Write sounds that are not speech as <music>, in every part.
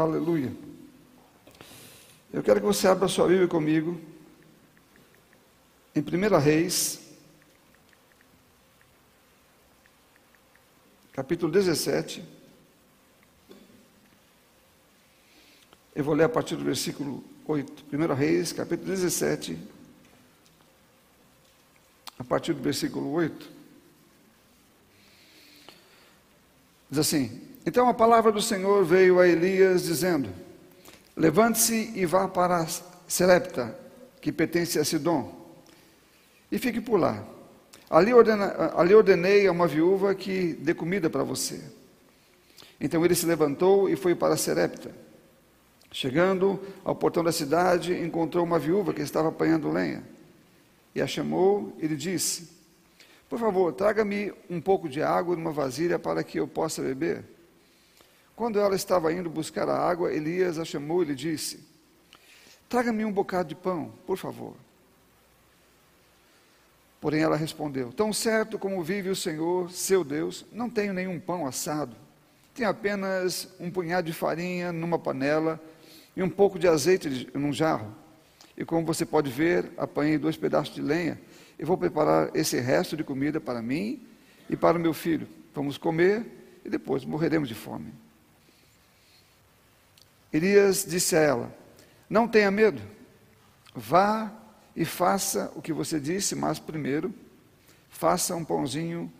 Aleluia. Eu quero que você abra sua Bíblia comigo em 1 Reis, capítulo 17. Eu vou ler a partir do versículo 8. 1 Reis, capítulo 17, a partir do versículo 8. Diz assim: Então a palavra do Senhor veio a Elias, dizendo: Levante-se e vá para Serepta, que pertence a Sidom, e fique por lá. Ali, ordena, ali ordenei a uma viúva que dê comida para você. Então ele se levantou e foi para Serepta. Chegando ao portão da cidade, encontrou uma viúva que estava apanhando lenha. E a chamou e lhe disse: Por favor, traga-me um pouco de água numa vasilha para que eu possa beber. Quando ela estava indo buscar a água, Elias a chamou e lhe disse: Traga-me um bocado de pão, por favor. Porém ela respondeu: Tão certo como vive o Senhor, seu Deus, não tenho nenhum pão assado. Tenho apenas um punhado de farinha numa panela e um pouco de azeite num jarro. E como você pode ver, apanhei dois pedaços de lenha e vou preparar esse resto de comida para mim e para o meu filho. Vamos comer e depois morreremos de fome. Elias disse a ela: Não tenha medo, vá e faça o que você disse, mas primeiro, faça um pãozinho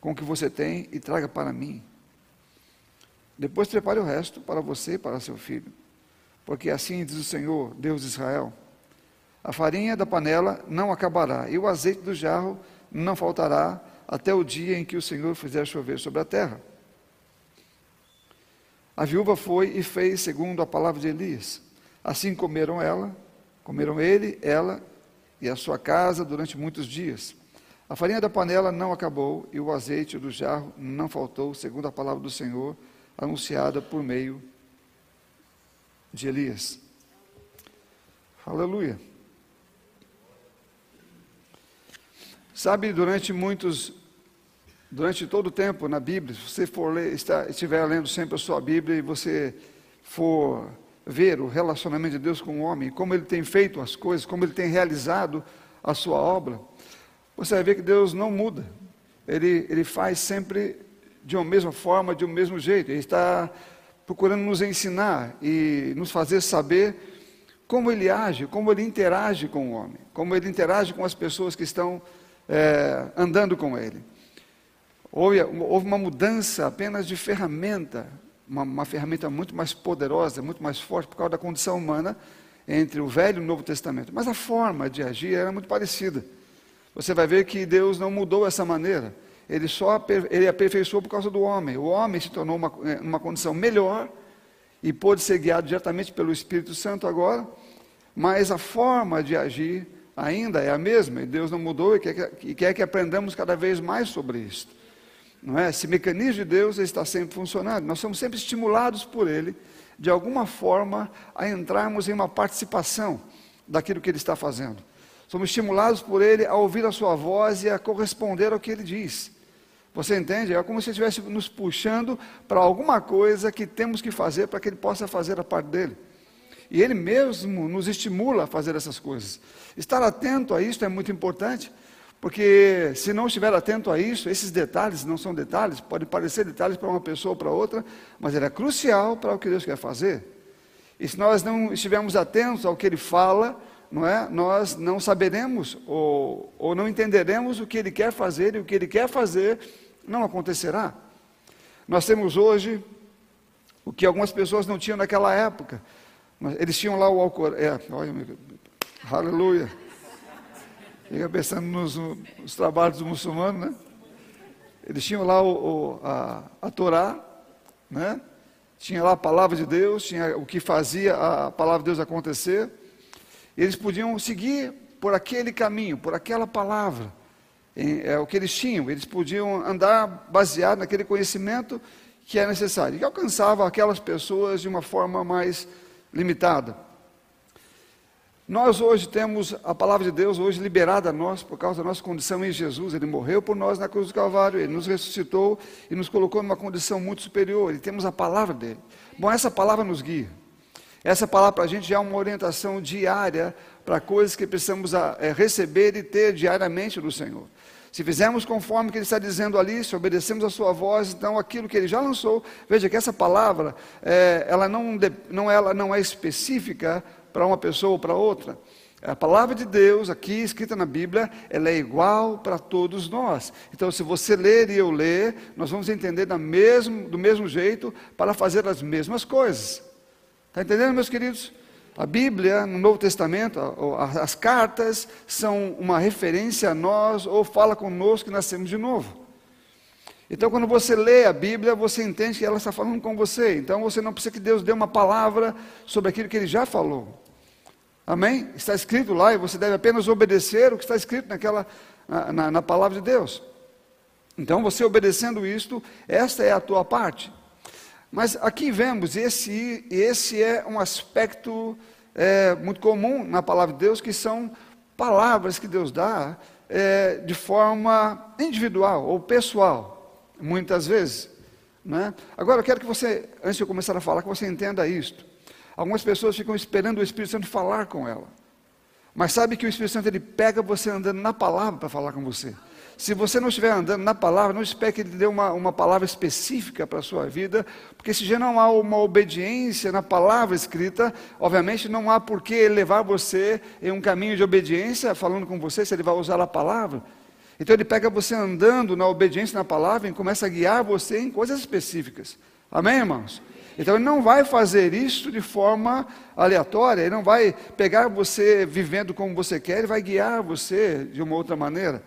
com o que você tem e traga para mim. Depois prepare o resto para você e para seu filho. Porque assim diz o Senhor, Deus de Israel: a farinha da panela não acabará, e o azeite do jarro não faltará, até o dia em que o Senhor fizer chover sobre a terra. A viúva foi e fez segundo a palavra de Elias. Assim comeram ela, comeram ele, ela e a sua casa durante muitos dias. A farinha da panela não acabou e o azeite do jarro não faltou, segundo a palavra do Senhor, anunciada por meio de Elias. Aleluia. Sabe, durante muitos durante todo o tempo na Bíblia, se você for ler, está, estiver lendo sempre a sua Bíblia e você for ver o relacionamento de Deus com o homem, como ele tem feito as coisas, como ele tem realizado a sua obra, você vai ver que Deus não muda. Ele, ele faz sempre de uma mesma forma, de um mesmo jeito. Ele está procurando nos ensinar e nos fazer saber como ele age, como ele interage com o homem, como ele interage com as pessoas que estão é, andando com ele. Houve, houve uma mudança apenas de ferramenta, uma, uma ferramenta muito mais poderosa, muito mais forte, por causa da condição humana entre o Velho e o Novo Testamento. Mas a forma de agir era muito parecida. Você vai ver que Deus não mudou essa maneira. Ele só ele aperfeiçoou por causa do homem. O homem se tornou uma, é, uma condição melhor e pôde ser guiado diretamente pelo Espírito Santo agora, mas a forma de agir ainda é a mesma, e Deus não mudou e quer, e quer que aprendamos cada vez mais sobre isso. Não é? Esse mecanismo de Deus está sempre funcionando. Nós somos sempre estimulados por Ele, de alguma forma, a entrarmos em uma participação daquilo que Ele está fazendo. Somos estimulados por Ele a ouvir a Sua voz e a corresponder ao que Ele diz. Você entende? É como se Ele estivesse nos puxando para alguma coisa que temos que fazer para que Ele possa fazer a parte dele. E Ele mesmo nos estimula a fazer essas coisas. Estar atento a isso é muito importante. Porque se não estiver atento a isso, esses detalhes não são detalhes, podem parecer detalhes para uma pessoa ou para outra, mas ele é crucial para o que Deus quer fazer. E se nós não estivermos atentos ao que ele fala, não é? Nós não saberemos ou, ou não entenderemos o que ele quer fazer e o que ele quer fazer não acontecerá. Nós temos hoje o que algumas pessoas não tinham naquela época. Eles tinham lá o Alcorão. É, olha, aleluia. Fica pensando nos, nos, trabalhos dos muçulmanos, né? Eles tinham lá o, o, a, a Torá, né? Tinha lá a palavra de Deus, tinha o que fazia a palavra de Deus acontecer. Eles podiam seguir por aquele caminho, por aquela palavra. É o que eles tinham. Eles podiam andar baseado naquele conhecimento que é necessário. E que alcançava aquelas pessoas de uma forma mais limitada. Nós hoje temos a palavra de Deus hoje liberada a nós por causa da nossa condição em Jesus. Ele morreu por nós na cruz do Calvário, ele nos ressuscitou e nos colocou numa condição muito superior. E temos a palavra dele. Bom, essa palavra nos guia. Essa palavra para a gente é uma orientação diária para coisas que precisamos é, receber e ter diariamente do Senhor. Se fizermos conforme que ele está dizendo ali, se obedecemos a sua voz, então aquilo que ele já lançou, veja que essa palavra, é, ela, não, não, ela não é específica para uma pessoa ou para outra. A palavra de Deus, aqui escrita na Bíblia, ela é igual para todos nós. Então, se você ler e eu ler, nós vamos entender da mesmo, do mesmo jeito para fazer as mesmas coisas. Está entendendo, meus queridos? A Bíblia, no Novo Testamento, as cartas são uma referência a nós ou fala conosco que nascemos de novo. Então, quando você lê a Bíblia, você entende que ela está falando com você. Então, você não precisa que Deus dê uma palavra sobre aquilo que Ele já falou. Amém? Está escrito lá e você deve apenas obedecer o que está escrito naquela, na, na palavra de Deus. Então, você obedecendo isto, esta é a tua parte. Mas aqui vemos, esse, esse é um aspecto é, muito comum na palavra de Deus, que são palavras que Deus dá é, de forma individual ou pessoal, muitas vezes. Né? Agora, eu quero que você, antes de eu começar a falar, que você entenda isto. Algumas pessoas ficam esperando o Espírito Santo falar com ela. Mas sabe que o Espírito Santo ele pega você andando na palavra para falar com você. Se você não estiver andando na palavra, não espere que ele dê uma, uma palavra específica para a sua vida, porque se já não há uma obediência na palavra escrita, obviamente não há por que levar você em um caminho de obediência, falando com você, se ele vai usar a palavra. Então ele pega você andando na obediência na palavra e começa a guiar você em coisas específicas. Amém, irmãos? Então ele não vai fazer isso de forma aleatória, ele não vai pegar você vivendo como você quer, ele vai guiar você de uma outra maneira.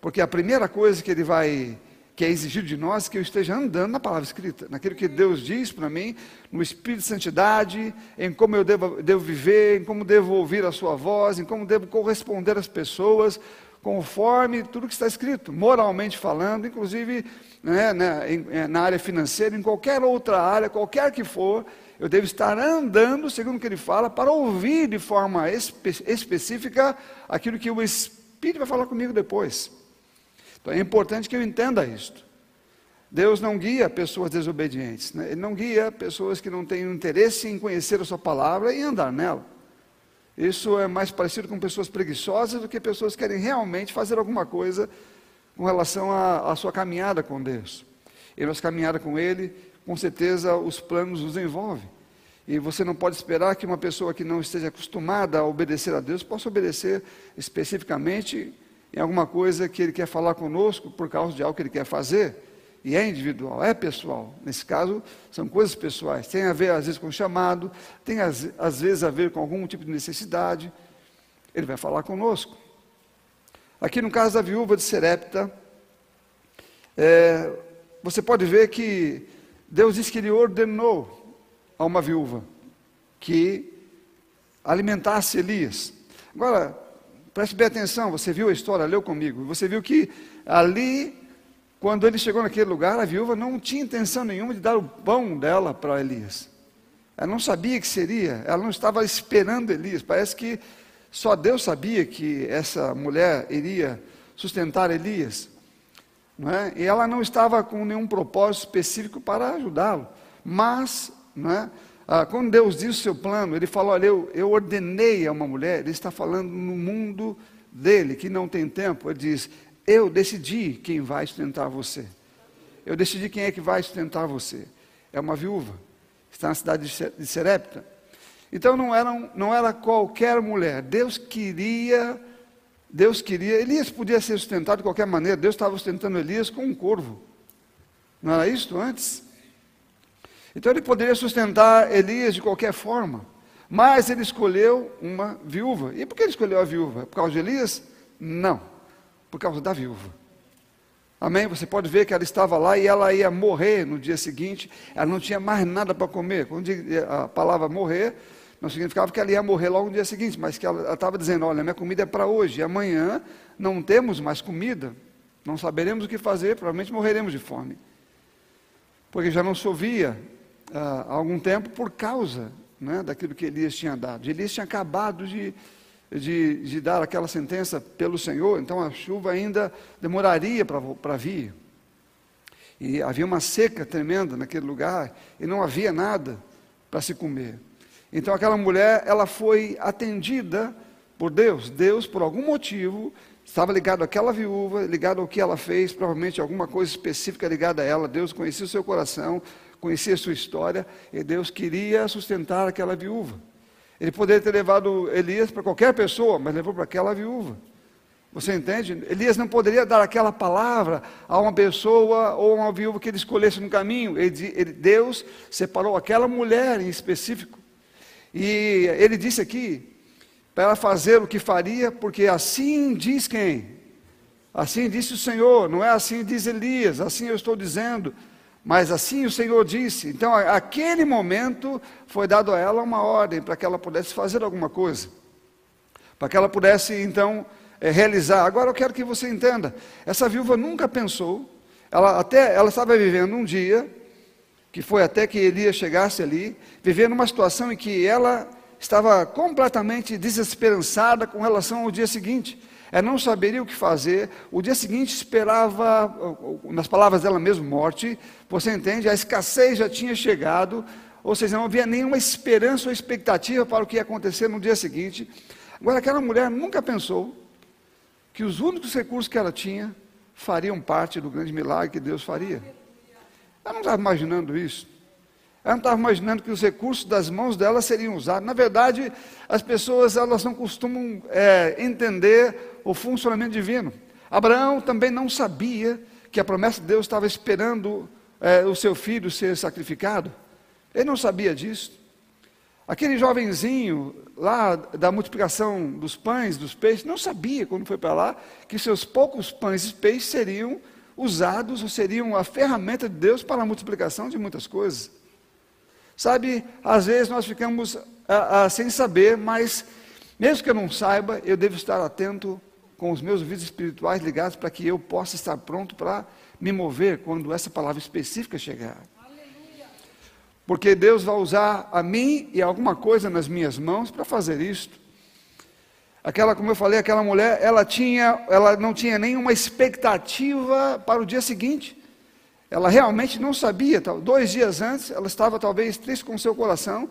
Porque a primeira coisa que ele vai que é exigido de nós é que eu esteja andando na palavra escrita, naquilo que Deus diz para mim, no espírito de santidade, em como eu devo, devo viver, em como devo ouvir a sua voz, em como devo corresponder às pessoas, conforme tudo que está escrito, moralmente falando, inclusive né, na, em, é, na área financeira, em qualquer outra área, qualquer que for, eu devo estar andando, segundo o que ele fala, para ouvir de forma espe específica aquilo que o Espírito vai falar comigo depois. Então é importante que eu entenda isto. Deus não guia pessoas desobedientes, né? Ele não guia pessoas que não têm interesse em conhecer a sua palavra e andar nela. Isso é mais parecido com pessoas preguiçosas do que pessoas que querem realmente fazer alguma coisa com relação à, sua caminhada com Deus. E nossa caminhada com Ele, com certeza os planos nos envolvem. E você não pode esperar que uma pessoa que não esteja acostumada a obedecer a Deus possa obedecer especificamente em alguma coisa que Ele quer falar conosco por causa de algo que Ele quer fazer. E é individual, é pessoal. Nesse caso, são coisas pessoais. Tem a ver, às vezes, com chamado, tem, às, às vezes, a ver com algum tipo de necessidade. Ele vai falar conosco. Aqui no caso da viúva de Serepta, é, você pode ver que Deus diz que ele ordenou a uma viúva que alimentasse Elias. Agora, preste bem atenção, você viu a história, leu comigo, você viu que ali, quando ele chegou naquele lugar, a viúva não tinha intenção nenhuma de dar o pão dela para Elias. Ela não sabia que seria, ela não estava esperando Elias. Parece que só Deus sabia que essa mulher iria sustentar Elias. Não é? E ela não estava com nenhum propósito específico para ajudá-lo. Mas, não é? ah, quando Deus disse o seu plano, Ele falou: Olha, eu, eu ordenei a uma mulher, Ele está falando no mundo dele, que não tem tempo. Ele diz: Eu decidi quem vai sustentar você. Eu decidi quem é que vai sustentar você. É uma viúva, está na cidade de Serepta. Então não era, não era qualquer mulher. Deus queria, Deus queria, Elias podia ser sustentado de qualquer maneira. Deus estava sustentando Elias com um corvo. Não era isso antes? Então ele poderia sustentar Elias de qualquer forma. Mas ele escolheu uma viúva. E por que ele escolheu a viúva? Por causa de Elias? Não. Por causa da viúva. Amém? Você pode ver que ela estava lá e ela ia morrer no dia seguinte. Ela não tinha mais nada para comer. Quando a palavra morrer, não significava que ela ia morrer logo no dia seguinte, mas que ela estava dizendo: Olha, minha comida é para hoje, e amanhã não temos mais comida, não saberemos o que fazer, provavelmente morreremos de fome. Porque já não chovia ah, há algum tempo por causa né, daquilo que Elias tinha dado. Elias tinha acabado de, de, de dar aquela sentença pelo Senhor, então a chuva ainda demoraria para vir. E havia uma seca tremenda naquele lugar e não havia nada para se comer. Então aquela mulher, ela foi atendida por Deus. Deus, por algum motivo, estava ligado àquela viúva, ligado ao que ela fez, provavelmente alguma coisa específica ligada a ela. Deus conhecia o seu coração, conhecia a sua história, e Deus queria sustentar aquela viúva. Ele poderia ter levado Elias para qualquer pessoa, mas levou para aquela viúva. Você entende? Elias não poderia dar aquela palavra a uma pessoa ou a uma viúva que ele escolhesse no caminho. Ele, ele, Deus separou aquela mulher em específico. E ele disse aqui para ela fazer o que faria, porque assim diz quem? Assim disse o Senhor, não é assim diz Elias, assim eu estou dizendo. Mas assim o Senhor disse. Então, aquele momento foi dado a ela uma ordem para que ela pudesse fazer alguma coisa, para que ela pudesse então é, realizar. Agora eu quero que você entenda: essa viúva nunca pensou, ela até ela estava vivendo um dia que foi até que Elias chegasse ali, vivendo uma situação em que ela estava completamente desesperançada com relação ao dia seguinte é não saberia o que fazer. O dia seguinte esperava, nas palavras dela mesmo, morte. Você entende? A escassez já tinha chegado, ou seja, não havia nenhuma esperança ou expectativa para o que ia acontecer no dia seguinte. Agora, aquela mulher nunca pensou que os únicos recursos que ela tinha fariam parte do grande milagre que Deus faria. Ela não estava imaginando isso. Ela não estava imaginando que os recursos das mãos dela seriam usados. Na verdade, as pessoas elas não costumam é, entender o funcionamento divino. Abraão também não sabia que a promessa de Deus estava esperando é, o seu filho ser sacrificado. Ele não sabia disso. Aquele jovenzinho lá da multiplicação dos pães, dos peixes, não sabia quando foi para lá que seus poucos pães e peixes seriam usados ou seriam a ferramenta de Deus para a multiplicação de muitas coisas. Sabe, às vezes nós ficamos ah, ah, sem saber, mas mesmo que eu não saiba, eu devo estar atento com os meus vídeos espirituais ligados para que eu possa estar pronto para me mover quando essa palavra específica chegar. Porque Deus vai usar a mim e alguma coisa nas minhas mãos para fazer isto. Aquela, como eu falei, aquela mulher, ela tinha, ela não tinha nenhuma expectativa para o dia seguinte. Ela realmente não sabia. Dois dias antes, ela estava talvez triste com seu coração.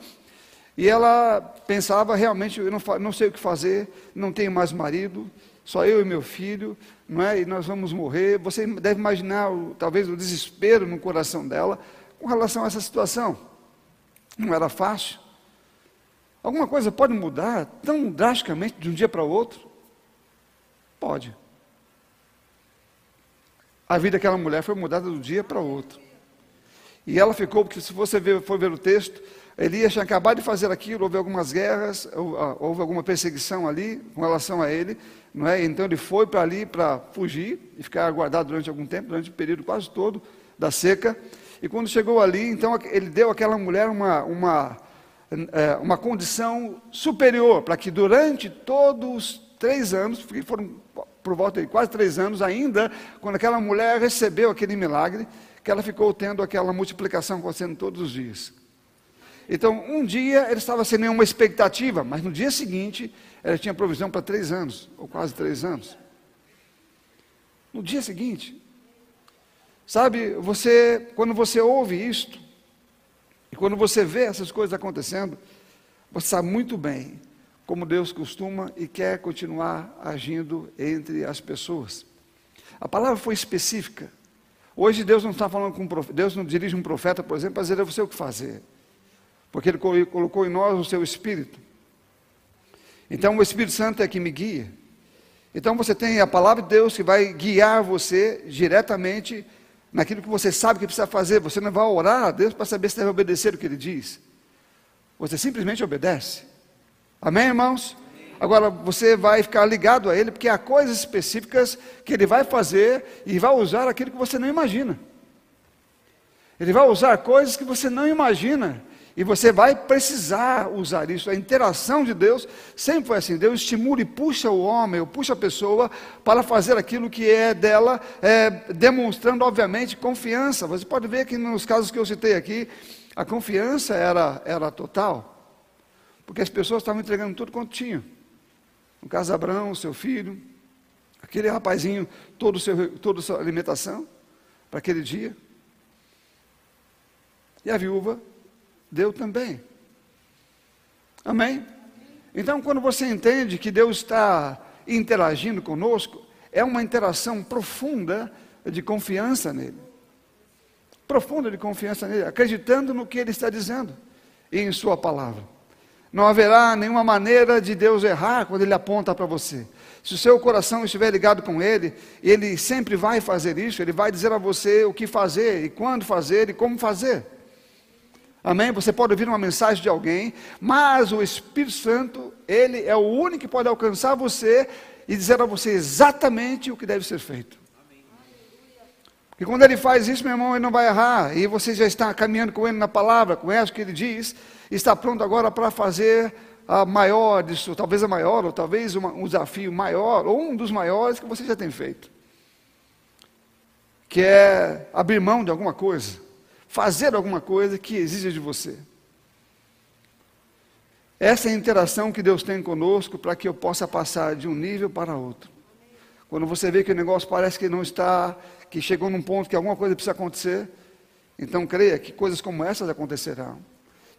E ela pensava realmente, eu não, não sei o que fazer, não tenho mais marido, só eu e meu filho, não é? E nós vamos morrer. Você deve imaginar talvez o desespero no coração dela com relação a essa situação. Não era fácil. Alguma coisa pode mudar tão drasticamente de um dia para o outro? Pode. A vida daquela mulher foi mudada do dia para o outro. E ela ficou, porque se você for ver o texto, Elias tinha acabado de fazer aquilo, houve algumas guerras, ah, houve alguma perseguição ali com relação a ele, não é? Então ele foi para ali para fugir e ficar guardado durante algum tempo, durante o período quase todo da seca. E quando chegou ali, então ele deu àquela mulher uma, uma, uma condição superior, para que durante todos os três anos, foram por volta de quase três anos ainda, quando aquela mulher recebeu aquele milagre, que ela ficou tendo aquela multiplicação acontecendo todos os dias. Então, um dia ele estava sem nenhuma expectativa, mas no dia seguinte ela tinha provisão para três anos, ou quase três anos. No dia seguinte, sabe, você, quando você ouve isto, e quando você vê essas coisas acontecendo, você sabe muito bem como Deus costuma e quer continuar agindo entre as pessoas. A palavra foi específica. Hoje Deus não está falando com um profeta, Deus não dirige um profeta, por exemplo, para dizer a você o que fazer. Porque Ele colocou em nós o seu Espírito. Então o Espírito Santo é que me guia. Então você tem a palavra de Deus que vai guiar você diretamente naquilo que você sabe que precisa fazer. Você não vai orar a Deus para saber se deve obedecer o que Ele diz. Você simplesmente obedece. Amém, irmãos? Agora você vai ficar ligado a Ele, porque há coisas específicas que Ele vai fazer e vai usar aquilo que você não imagina. Ele vai usar coisas que você não imagina. E você vai precisar usar isso. A interação de Deus sempre foi assim: Deus estimula e puxa o homem, ou puxa a pessoa para fazer aquilo que é dela, é, demonstrando, obviamente, confiança. Você pode ver que nos casos que eu citei aqui, a confiança era, era total. Porque as pessoas estavam entregando tudo quanto tinham. No caso Abraão, seu filho, aquele rapazinho, toda a sua alimentação para aquele dia. E a viúva deu também. Amém? Então, quando você entende que Deus está interagindo conosco, é uma interação profunda de confiança nele. Profunda de confiança nele, acreditando no que ele está dizendo e em Sua palavra. Não haverá nenhuma maneira de Deus errar quando Ele aponta para você. Se o seu coração estiver ligado com Ele, Ele sempre vai fazer isso, Ele vai dizer a você o que fazer, e quando fazer, e como fazer. Amém? Você pode ouvir uma mensagem de alguém, mas o Espírito Santo, Ele é o único que pode alcançar você e dizer a você exatamente o que deve ser feito. E quando ele faz isso, meu irmão, ele não vai errar. E você já está caminhando com ele na palavra, conhece o que ele diz, está pronto agora para fazer a maior disso, talvez a maior, ou talvez uma, um desafio maior, ou um dos maiores que você já tem feito. Que é abrir mão de alguma coisa, fazer alguma coisa que exija de você. Essa é a interação que Deus tem conosco para que eu possa passar de um nível para outro. Quando você vê que o negócio parece que não está que chegou num ponto que alguma coisa precisa acontecer, então creia que coisas como essas acontecerão.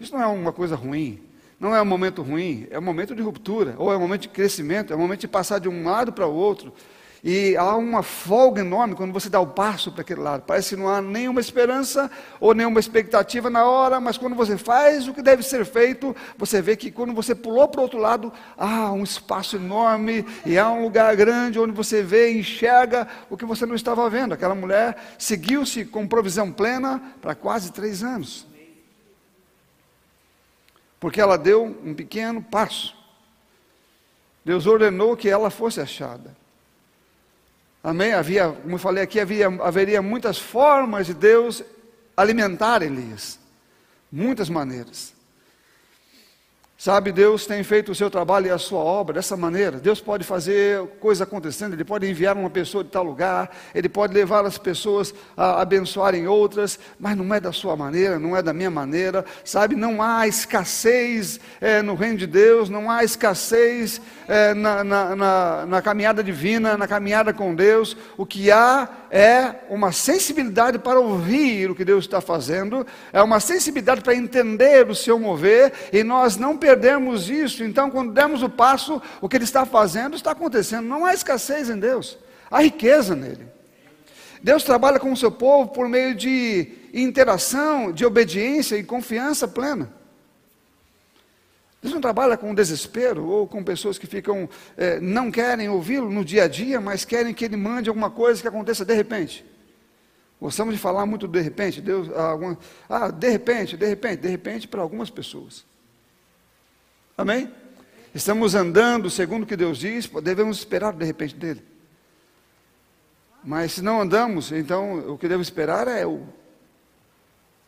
Isso não é uma coisa ruim, não é um momento ruim, é um momento de ruptura, ou é um momento de crescimento, é um momento de passar de um lado para o outro. E há uma folga enorme quando você dá o passo para aquele lado. Parece que não há nenhuma esperança ou nenhuma expectativa na hora, mas quando você faz o que deve ser feito, você vê que quando você pulou para o outro lado, há um espaço enorme e há um lugar grande onde você vê e enxerga o que você não estava vendo. Aquela mulher seguiu-se com provisão plena para quase três anos. Porque ela deu um pequeno passo. Deus ordenou que ela fosse achada. Amém? Havia, como eu falei aqui, havia, haveria muitas formas de Deus alimentar Elias. Muitas maneiras. Sabe, Deus tem feito o seu trabalho e a sua obra dessa maneira. Deus pode fazer coisa acontecendo, Ele pode enviar uma pessoa de tal lugar, Ele pode levar as pessoas a abençoarem outras, mas não é da sua maneira, não é da minha maneira. Sabe, não há escassez é, no reino de Deus, não há escassez é, na, na, na, na caminhada divina, na caminhada com Deus. O que há é uma sensibilidade para ouvir o que Deus está fazendo, é uma sensibilidade para entender o seu mover, e nós não perdemos isso, então quando demos o passo, o que Ele está fazendo está acontecendo. Não há escassez em Deus, há riqueza nele. Deus trabalha com o seu povo por meio de interação, de obediência e confiança plena. Deus não trabalha com desespero ou com pessoas que ficam, é, não querem ouvi-lo no dia a dia, mas querem que ele mande alguma coisa que aconteça de repente. Gostamos de falar muito de repente, Deus, alguma, ah, de repente, de repente, de repente para algumas pessoas. Amém? Estamos andando segundo o que Deus diz, devemos esperar de repente dele. Mas se não andamos, então o que devo esperar é o,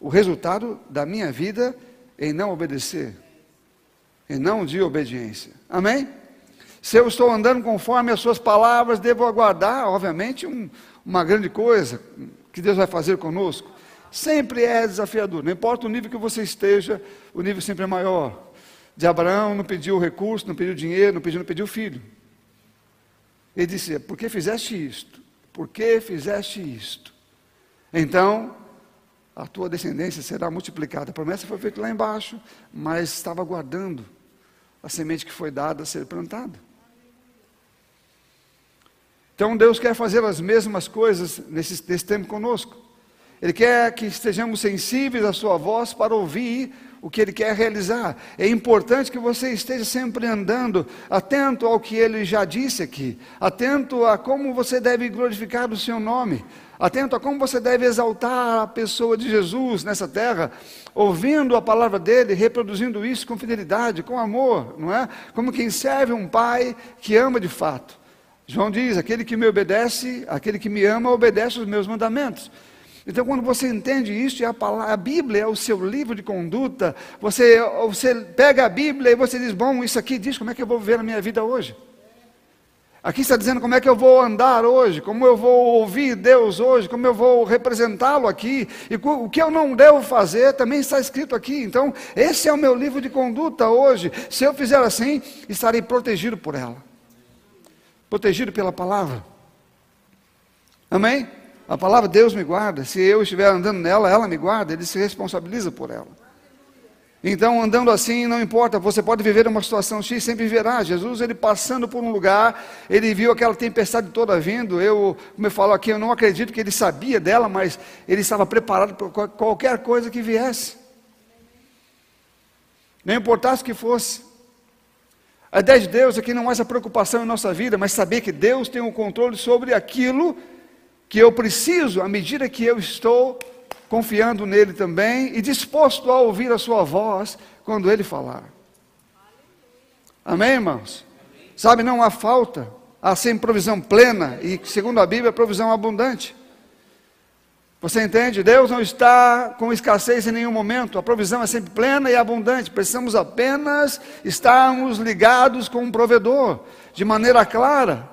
o resultado da minha vida em não obedecer e não de obediência. Amém? Se eu estou andando conforme as suas palavras, devo aguardar, obviamente, um, uma grande coisa que Deus vai fazer conosco. Sempre é desafiador, não importa o nível que você esteja, o nível sempre é maior. De Abraão não pediu recurso, não pediu dinheiro, não pediu, não pediu filho. Ele disse: Por que fizeste isto? Por que fizeste isto? Então, a tua descendência será multiplicada. A promessa foi feita lá embaixo, mas estava aguardando a semente que foi dada a ser plantada. Então Deus quer fazer as mesmas coisas nesse, nesse tempo conosco. Ele quer que estejamos sensíveis à sua voz para ouvir o que Ele quer realizar. É importante que você esteja sempre andando, atento ao que Ele já disse aqui, atento a como você deve glorificar o seu nome, atento a como você deve exaltar a pessoa de Jesus nessa terra, ouvindo a palavra dele, reproduzindo isso com fidelidade, com amor, não é? Como quem serve um pai que ama de fato. João diz: aquele que me obedece, aquele que me ama, obedece os meus mandamentos. Então, quando você entende isso, e a, palavra, a Bíblia é o seu livro de conduta, você, você pega a Bíblia e você diz: Bom, isso aqui diz como é que eu vou viver na minha vida hoje. Aqui está dizendo como é que eu vou andar hoje, como eu vou ouvir Deus hoje, como eu vou representá-lo aqui, e o que eu não devo fazer também está escrito aqui. Então, esse é o meu livro de conduta hoje. Se eu fizer assim, estarei protegido por ela. protegido pela palavra. Amém? A palavra Deus me guarda. Se eu estiver andando nela, ela me guarda, ele se responsabiliza por ela. Então, andando assim, não importa, você pode viver uma situação X, sempre viverá. Jesus, ele passando por um lugar, ele viu aquela tempestade toda vindo. Eu, como eu falo aqui, eu não acredito que ele sabia dela, mas ele estava preparado para qualquer coisa que viesse. Não importasse o que fosse. A ideia de Deus é que não há essa preocupação em nossa vida, mas saber que Deus tem o um controle sobre aquilo que eu preciso, à medida que eu estou confiando nele também e disposto a ouvir a sua voz quando ele falar. Amém, irmãos? Sabe, não há falta, há sempre provisão plena e, segundo a Bíblia, provisão abundante. Você entende? Deus não está com escassez em nenhum momento, a provisão é sempre plena e abundante. Precisamos apenas estarmos ligados com um provedor, de maneira clara.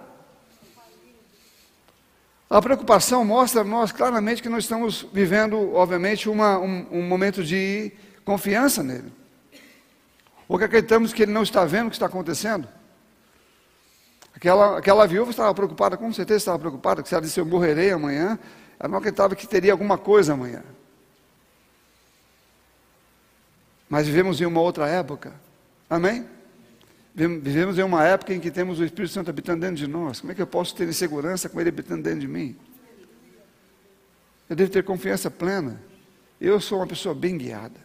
A preocupação mostra nós claramente que nós estamos vivendo, obviamente, uma, um, um, momento de confiança nele. Ou que acreditamos que ele não está vendo o que está acontecendo. Aquela, aquela viúva estava preocupada, com certeza estava preocupada, que se ela disse eu morrerei amanhã, ela não acreditava que teria alguma coisa amanhã. Mas vivemos em uma outra época. Amém? Vivemos em uma época em que temos o Espírito Santo habitando dentro de nós. Como é que eu posso ter segurança com Ele habitando dentro de mim? Eu devo ter confiança plena. Eu sou uma pessoa bem guiada.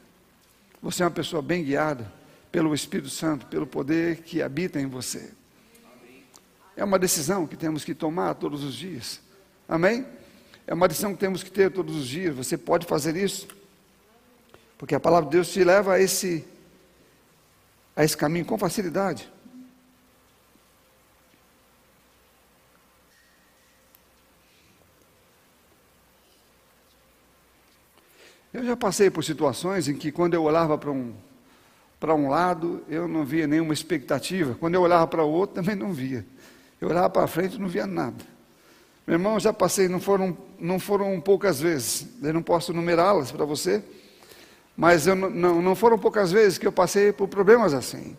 Você é uma pessoa bem guiada pelo Espírito Santo, pelo poder que habita em você. É uma decisão que temos que tomar todos os dias. Amém? É uma decisão que temos que ter todos os dias. Você pode fazer isso. Porque a palavra de Deus te leva a esse a esse caminho com facilidade. Eu já passei por situações em que, quando eu olhava para um, para um lado, eu não via nenhuma expectativa. Quando eu olhava para o outro, também não via. Eu olhava para frente e não via nada. Meu irmão, já passei, não foram, não foram poucas vezes. Eu não posso numerá-las para você. Mas eu, não, não foram poucas vezes que eu passei por problemas assim.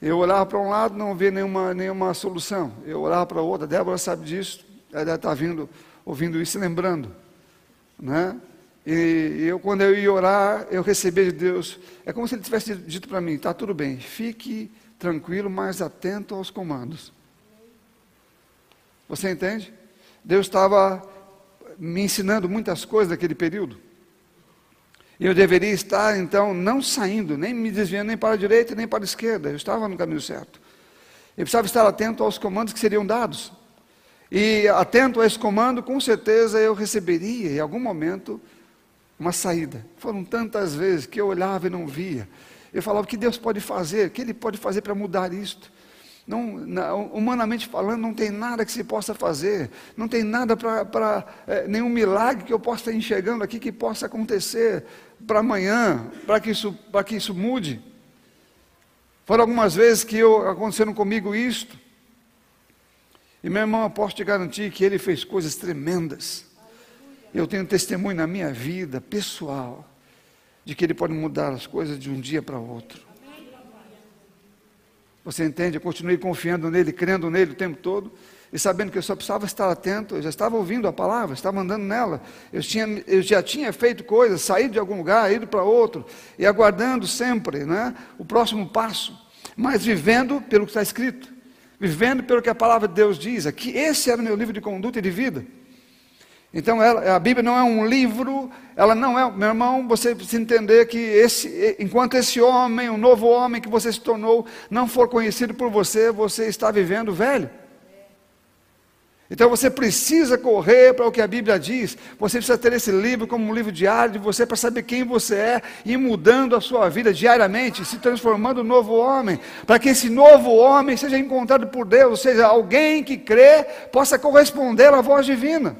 Eu olhava para um lado, não via nenhuma, nenhuma solução. Eu olhava para o outro, a Débora sabe disso, ela está vindo, ouvindo isso e lembrando. Né? E eu, quando eu ia orar, eu recebia de Deus. É como se Ele tivesse dito para mim: está tudo bem, fique tranquilo, mas atento aos comandos. Você entende? Deus estava me ensinando muitas coisas naquele período. Eu deveria estar, então, não saindo, nem me desviando nem para a direita nem para a esquerda. Eu estava no caminho certo. Eu precisava estar atento aos comandos que seriam dados. E atento a esse comando, com certeza eu receberia, em algum momento, uma saída. Foram tantas vezes que eu olhava e não via. Eu falava, o que Deus pode fazer? O que Ele pode fazer para mudar isto? Não, não, humanamente falando, não tem nada que se possa fazer, não tem nada para, é, nenhum milagre que eu possa estar enxergando aqui que possa acontecer para amanhã, para que, isso, que isso mude. Foram algumas vezes que eu, aconteceram comigo isto, e meu irmão, eu posso te garantir que ele fez coisas tremendas. Eu tenho testemunho na minha vida pessoal de que ele pode mudar as coisas de um dia para outro. Você entende? Eu continuei confiando nele, crendo nele o tempo todo e sabendo que eu só precisava estar atento, eu já estava ouvindo a palavra, estava andando nela, eu, tinha, eu já tinha feito coisas, saído de algum lugar, ido para outro, e aguardando sempre né, o próximo passo, mas vivendo pelo que está escrito, vivendo pelo que a palavra de Deus diz, que esse era o meu livro de conduta e de vida. Então, ela, a Bíblia não é um livro, ela não é, meu irmão, você precisa entender que esse, enquanto esse homem, o novo homem que você se tornou, não for conhecido por você, você está vivendo velho. Então você precisa correr para o que a Bíblia diz. Você precisa ter esse livro como um livro diário de você para saber quem você é e mudando a sua vida diariamente, se transformando no novo homem, para que esse novo homem seja encontrado por Deus, ou seja, alguém que crê possa corresponder à voz divina.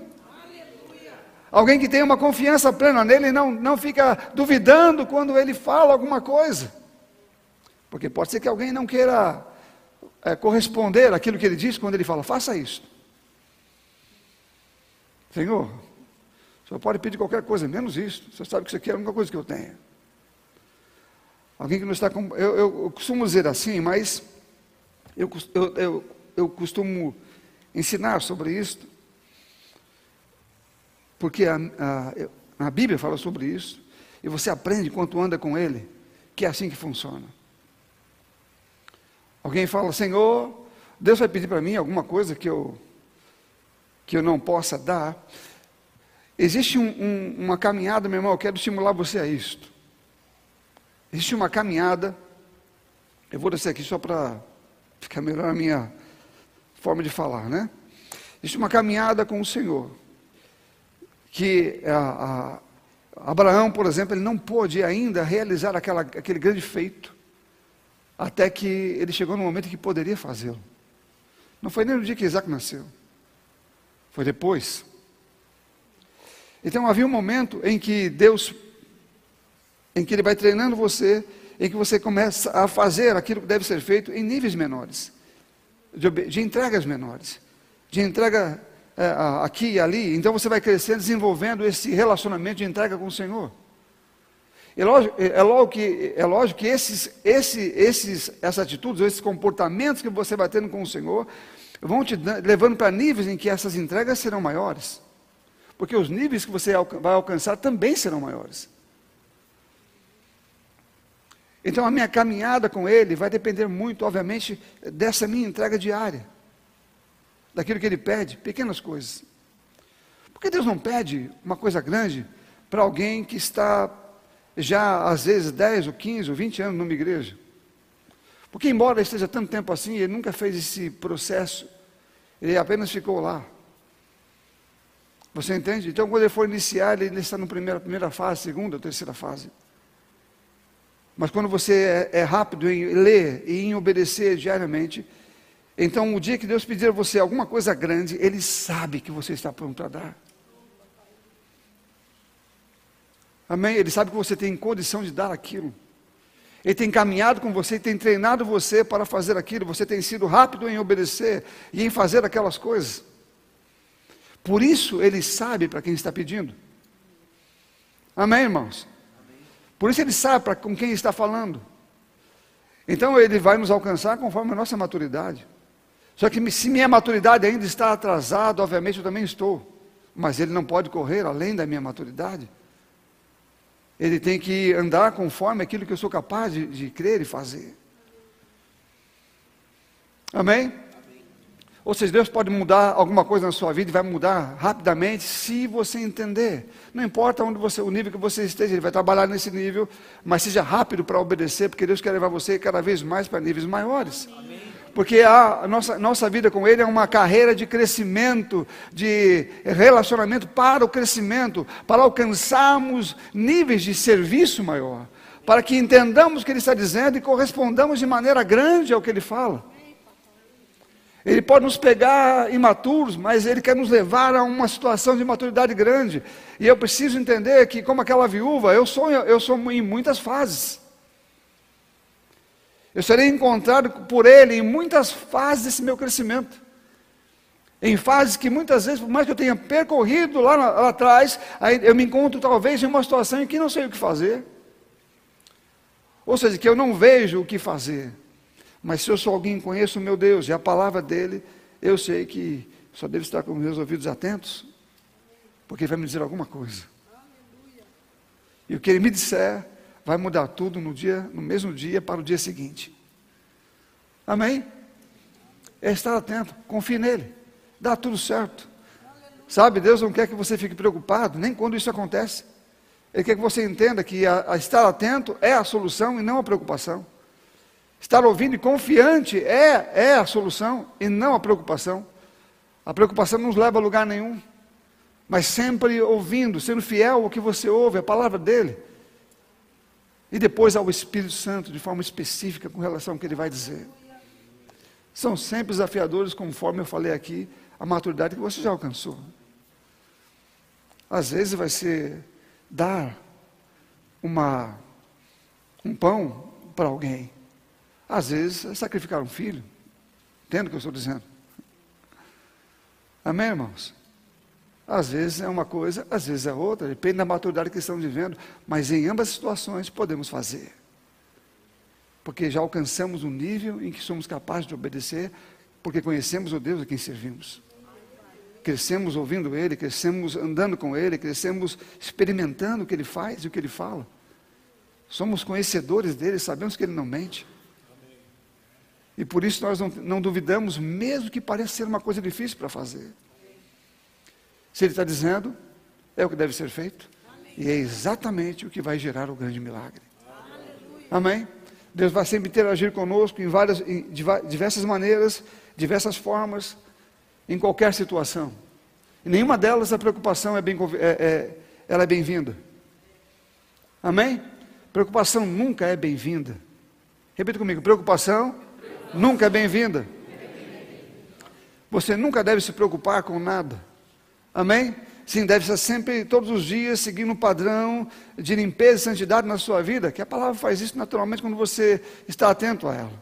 Alguém que tenha uma confiança plena nele e não, não fica duvidando quando ele fala alguma coisa. Porque pode ser que alguém não queira é, corresponder àquilo que ele diz quando ele fala, faça isso. Senhor, o senhor pode pedir qualquer coisa, menos isso. Senhor sabe que isso aqui é a única coisa que eu tenho. Alguém que não está com. Eu, eu, eu costumo dizer assim, mas eu, eu, eu costumo ensinar sobre isso, porque a, a, a Bíblia fala sobre isso, e você aprende enquanto anda com Ele, que é assim que funciona. Alguém fala, Senhor, Deus vai pedir para mim alguma coisa que eu, que eu não possa dar. Existe um, um, uma caminhada, meu irmão, eu quero estimular você a isto. Existe uma caminhada, eu vou descer aqui só para ficar melhor a minha forma de falar, né? Existe uma caminhada com o Senhor, que a, a Abraão, por exemplo, ele não pôde ainda realizar aquela, aquele grande feito, até que ele chegou no momento que poderia fazê-lo. Não foi nem no dia que Isaac nasceu, foi depois. Então havia um momento em que Deus, em que Ele vai treinando você, em que você começa a fazer aquilo que deve ser feito em níveis menores, de, de entregas menores, de entrega é, aqui e ali. Então você vai crescendo, desenvolvendo esse relacionamento de entrega com o Senhor. É lógico, é lógico que, é lógico que esses, esse, esses, essas atitudes, esses comportamentos que você vai tendo com o Senhor, vão te levando para níveis em que essas entregas serão maiores. Porque os níveis que você vai alcançar também serão maiores. Então a minha caminhada com Ele vai depender muito, obviamente, dessa minha entrega diária. Daquilo que Ele pede, pequenas coisas. Porque Deus não pede uma coisa grande para alguém que está já, às vezes, 10 ou 15 ou 20 anos numa igreja. Porque, embora esteja tanto tempo assim, ele nunca fez esse processo, ele apenas ficou lá. Você entende? Então, quando ele for iniciar, ele está na primeira, primeira fase, segunda, terceira fase. Mas quando você é, é rápido em ler e em obedecer diariamente, então o dia que Deus pedir a você alguma coisa grande, Ele sabe que você está pronto a dar. Amém? Ele sabe que você tem condição de dar aquilo. Ele tem caminhado com você, tem treinado você para fazer aquilo. Você tem sido rápido em obedecer e em fazer aquelas coisas. Por isso ele sabe para quem está pedindo. Amém, irmãos? Por isso ele sabe para com quem está falando. Então ele vai nos alcançar conforme a nossa maturidade. Só que se minha maturidade ainda está atrasada, obviamente eu também estou. Mas ele não pode correr além da minha maturidade. Ele tem que andar conforme aquilo que eu sou capaz de, de crer e fazer. Amém? Ou seja, Deus pode mudar alguma coisa na sua vida e vai mudar rapidamente se você entender. Não importa onde você, o nível que você esteja, Ele vai trabalhar nesse nível, mas seja rápido para obedecer, porque Deus quer levar você cada vez mais para níveis maiores. Amém. Porque a nossa, nossa vida com Ele é uma carreira de crescimento, de relacionamento para o crescimento, para alcançarmos níveis de serviço maior, para que entendamos o que Ele está dizendo e correspondamos de maneira grande ao que Ele fala. Ele pode nos pegar imaturos, mas ele quer nos levar a uma situação de maturidade grande. E eu preciso entender que, como aquela viúva, eu sou, eu sou em muitas fases. Eu serei encontrado por Ele em muitas fases desse meu crescimento. Em fases que muitas vezes, por mais que eu tenha percorrido lá, lá atrás, eu me encontro talvez em uma situação em que não sei o que fazer. Ou seja, que eu não vejo o que fazer. Mas se eu sou alguém que conheço o meu Deus e a palavra dele, eu sei que só devo estar com meus ouvidos atentos, porque ele vai me dizer alguma coisa. E o que ele me disser vai mudar tudo no dia, no mesmo dia para o dia seguinte. Amém? É estar atento, confie nele, dá tudo certo. Sabe, Deus não quer que você fique preocupado, nem quando isso acontece. Ele quer que você entenda que a, a estar atento é a solução e não a preocupação. Estar ouvindo e confiante é, é a solução e não a preocupação. A preocupação não nos leva a lugar nenhum. Mas sempre ouvindo, sendo fiel ao que você ouve, a palavra dele. E depois ao Espírito Santo, de forma específica, com relação ao que ele vai dizer. São sempre desafiadores, conforme eu falei aqui, a maturidade que você já alcançou. Às vezes vai ser dar uma, um pão para alguém. Às vezes, é sacrificar um filho. Entende o que eu estou dizendo? Amém, irmãos? Às vezes é uma coisa, às vezes é outra, depende da maturidade que estamos vivendo, mas em ambas as situações podemos fazer. Porque já alcançamos um nível em que somos capazes de obedecer porque conhecemos o Deus a quem servimos. Crescemos ouvindo Ele, crescemos andando com Ele, crescemos experimentando o que Ele faz e o que Ele fala. Somos conhecedores dele, sabemos que Ele não mente. E por isso nós não, não duvidamos, mesmo que pareça ser uma coisa difícil para fazer. Se Ele está dizendo, é o que deve ser feito. E é exatamente o que vai gerar o grande milagre. Amém? Deus vai sempre interagir conosco em várias, em diversas maneiras, diversas formas, em qualquer situação. Em nenhuma delas a preocupação é bem, é, é, ela é bem-vinda. Amém? Preocupação nunca é bem-vinda. Repita comigo: preocupação nunca é bem-vinda. Você nunca deve se preocupar com nada. Amém? Sim, deve estar sempre, todos os dias, seguindo um padrão de limpeza e santidade na sua vida, que a palavra faz isso naturalmente quando você está atento a ela.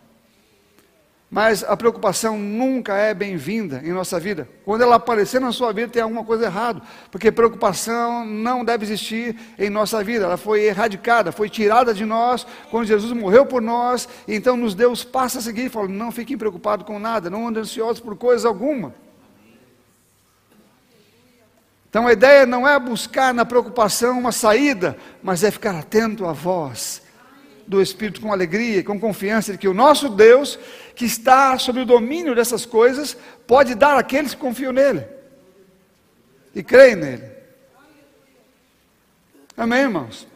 Mas a preocupação nunca é bem-vinda em nossa vida. Quando ela aparecer na sua vida, tem alguma coisa errada. Porque preocupação não deve existir em nossa vida. Ela foi erradicada, foi tirada de nós quando Jesus morreu por nós. E então nos deu os passos a seguir. Falou: não fiquem preocupados com nada, não andem ansiosos por coisa alguma. Então a ideia não é buscar na preocupação uma saída, mas é ficar atento à voz do Espírito com alegria com confiança de que o nosso Deus, que está sob o domínio dessas coisas, pode dar àqueles que confiam nele e creem nele. Amém, irmãos?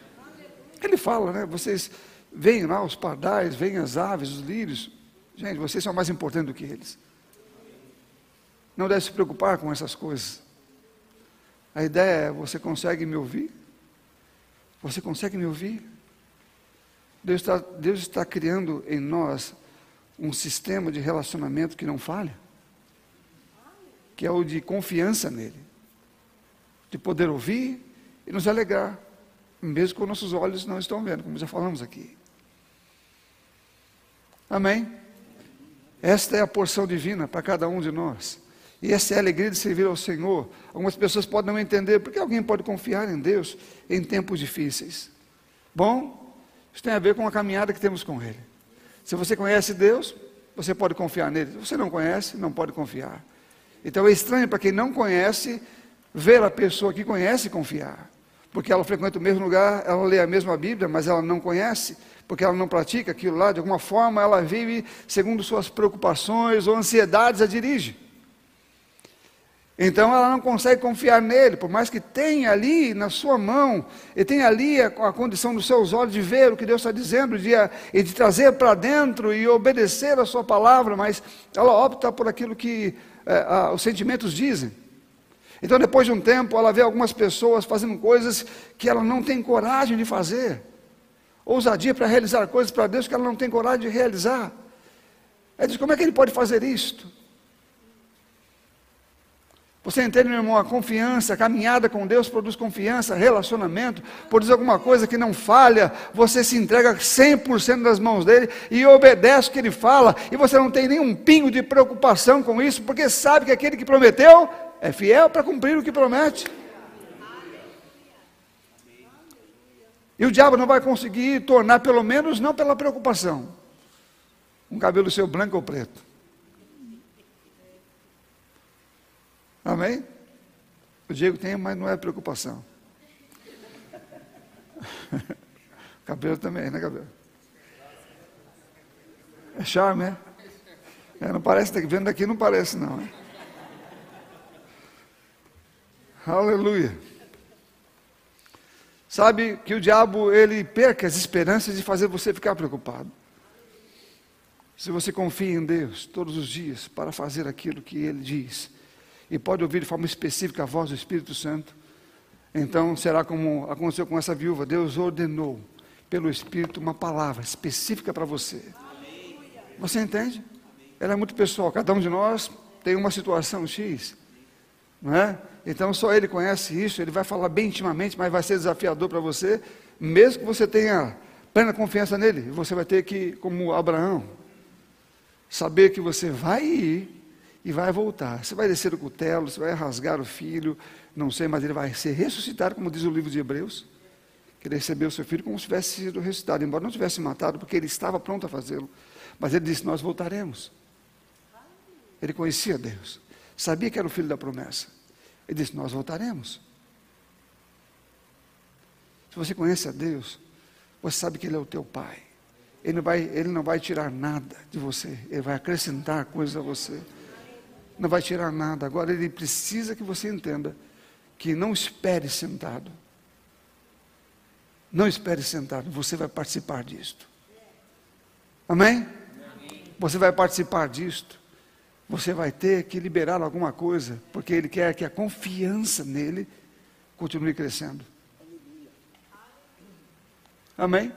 Ele fala, né? Vocês veem lá os pardais, veem as aves, os lírios. Gente, vocês são mais importantes do que eles. Não deve se preocupar com essas coisas. A ideia é: você consegue me ouvir? Você consegue me ouvir? Deus está, Deus está criando em nós um sistema de relacionamento que não falha, que é o de confiança nele, de poder ouvir e nos alegrar, mesmo quando nossos olhos não estão vendo, como já falamos aqui. Amém? Esta é a porção divina para cada um de nós. E essa é a alegria de servir ao Senhor. Algumas pessoas podem não entender, porque alguém pode confiar em Deus em tempos difíceis. Bom, isso tem a ver com a caminhada que temos com Ele. Se você conhece Deus, você pode confiar nele. Se você não conhece, não pode confiar. Então é estranho para quem não conhece ver a pessoa que conhece confiar. Porque ela frequenta o mesmo lugar, ela lê a mesma Bíblia, mas ela não conhece, porque ela não pratica aquilo lá, de alguma forma ela vive segundo suas preocupações ou ansiedades a dirige. Então ela não consegue confiar nele, por mais que tenha ali na sua mão, e tenha ali a, a condição dos seus olhos de ver o que Deus está dizendo, de, e de trazer para dentro e obedecer a sua palavra, mas ela opta por aquilo que é, a, os sentimentos dizem. Então, depois de um tempo, ela vê algumas pessoas fazendo coisas que ela não tem coragem de fazer, ousadia para realizar coisas para Deus que ela não tem coragem de realizar. Ela diz: como é que ele pode fazer isto? Você entende, meu irmão? A confiança, a caminhada com Deus produz confiança, relacionamento, produz alguma coisa que não falha. Você se entrega 100% nas mãos dele e obedece o que ele fala, e você não tem nenhum pingo de preocupação com isso, porque sabe que aquele que prometeu é fiel para cumprir o que promete. E o diabo não vai conseguir tornar, pelo menos não pela preocupação, um cabelo seu branco ou preto. Amém? O Diego tem, mas não é preocupação. <laughs> cabelo também, né, cabelo? É charme, é? é não parece, vendo daqui não parece, não. É? Aleluia. Sabe que o diabo, ele perca as esperanças de fazer você ficar preocupado. Se você confia em Deus todos os dias para fazer aquilo que Ele diz, e pode ouvir de forma específica a voz do Espírito Santo, então será como aconteceu com essa viúva: Deus ordenou pelo Espírito uma palavra específica para você. Você entende? Ela é muito pessoal, cada um de nós tem uma situação X, não é? Então só ele conhece isso, ele vai falar bem intimamente, mas vai ser desafiador para você, mesmo que você tenha plena confiança nele, você vai ter que, como Abraão, saber que você vai ir e vai voltar. Você vai descer o cutelo, você vai rasgar o filho, não sei, mas ele vai ser ressuscitado, como diz o livro de Hebreus. Que ele recebeu seu filho como se tivesse sido ressuscitado, embora não tivesse matado, porque ele estava pronto a fazê-lo. Mas ele disse: Nós voltaremos. Ele conhecia Deus, sabia que era o filho da promessa. Ele disse: Nós voltaremos. Se você conhece a Deus, você sabe que Ele é o teu Pai. Ele não vai, ele não vai tirar nada de você, Ele vai acrescentar coisas a você. Não vai tirar nada. Agora, Ele precisa que você entenda que não espere sentado. Não espere sentado, você vai participar disto. Amém? Você vai participar disto. Você vai ter que liberar alguma coisa, porque Ele quer que a confiança nele continue crescendo. Amém?